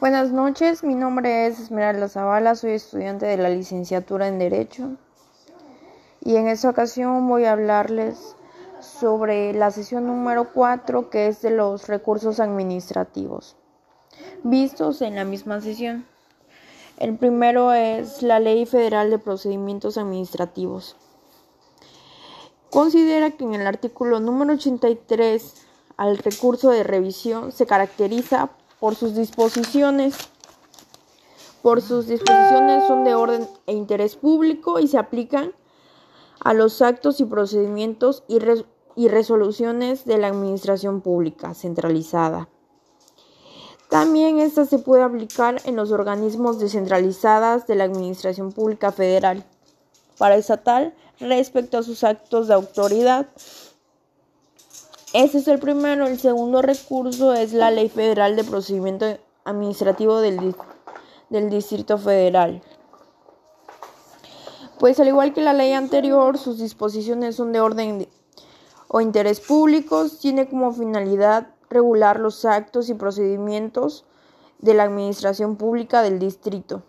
Buenas noches, mi nombre es Esmeralda Zavala, soy estudiante de la licenciatura en Derecho y en esta ocasión voy a hablarles sobre la sesión número 4 que es de los recursos administrativos vistos en la misma sesión. El primero es la Ley Federal de Procedimientos Administrativos. Considera que en el artículo número 83 al recurso de revisión se caracteriza por sus disposiciones. Por sus disposiciones son de orden e interés público y se aplican a los actos y procedimientos y, y resoluciones de la administración pública centralizada. También esta se puede aplicar en los organismos descentralizados de la Administración Pública Federal, para estatal, respecto a sus actos de autoridad. Ese es el primero. El segundo recurso es la Ley Federal de Procedimiento Administrativo del, Distrito Federal. Pues al igual que la ley anterior, sus disposiciones son de orden o interés públicos, tiene como finalidad regular los actos y procedimientos de la administración pública del distrito.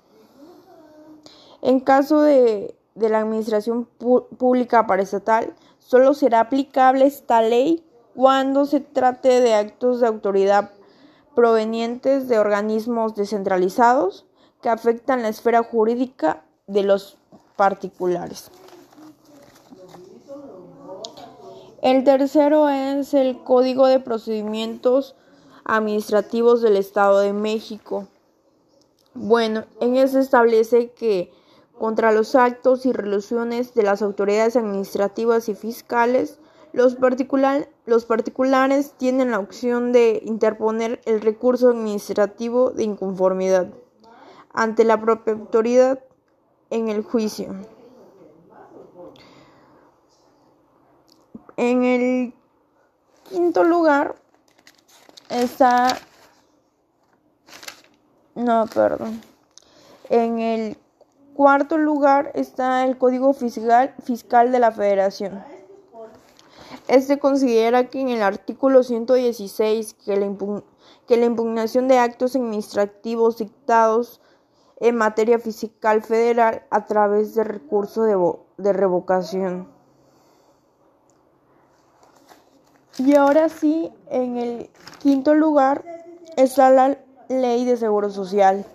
En caso de, de la administración pública paraestatal, solo será aplicable esta ley cuando se trate de actos de autoridad provenientes de organismos descentralizados que afectan la esfera jurídica de los particulares. El tercero es el Código de Procedimientos Administrativos del Estado de México. Bueno, en ese establece que contra los actos y resoluciones de las autoridades administrativas y fiscales los, particulares tienen la opción de interponer el recurso administrativo de inconformidad ante la propia autoridad en el juicio. En el quinto lugar está... No, perdón. En el cuarto lugar está el Código Fiscal de la Federación. Este considera que en el artículo 116 que la, que la impugnación de actos administrativos dictados en materia fiscal federal a través de recurso de, de revocación. Y ahora sí, en el quinto lugar está la ley de seguro social.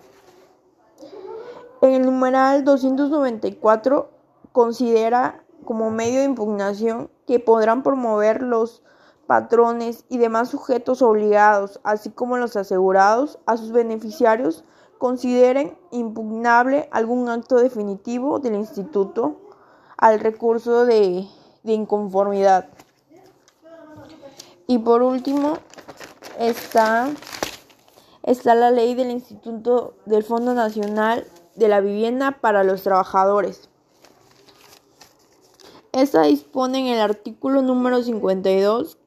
En el numeral 294 considera como medio de impugnación que podrán promover los patrones y demás sujetos obligados, así como los asegurados, a sus beneficiarios, consideren impugnable algún acto definitivo del instituto al recurso de, inconformidad. Y por último está, está la ley del Instituto del Fondo Nacional de la Vivienda para los Trabajadores. Esta dispone en el artículo número 52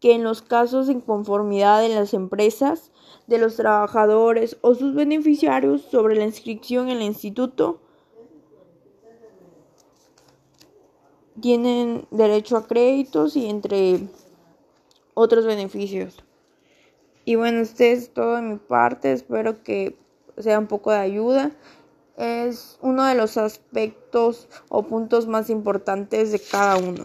que en los casos de inconformidad de las empresas, de los trabajadores o sus beneficiarios sobre la inscripción en el instituto, tienen derecho a créditos y entre otros beneficios. Y bueno, esto es todo de mi parte, espero que sea un poco de ayuda es uno de los aspectos o puntos más importantes de cada uno.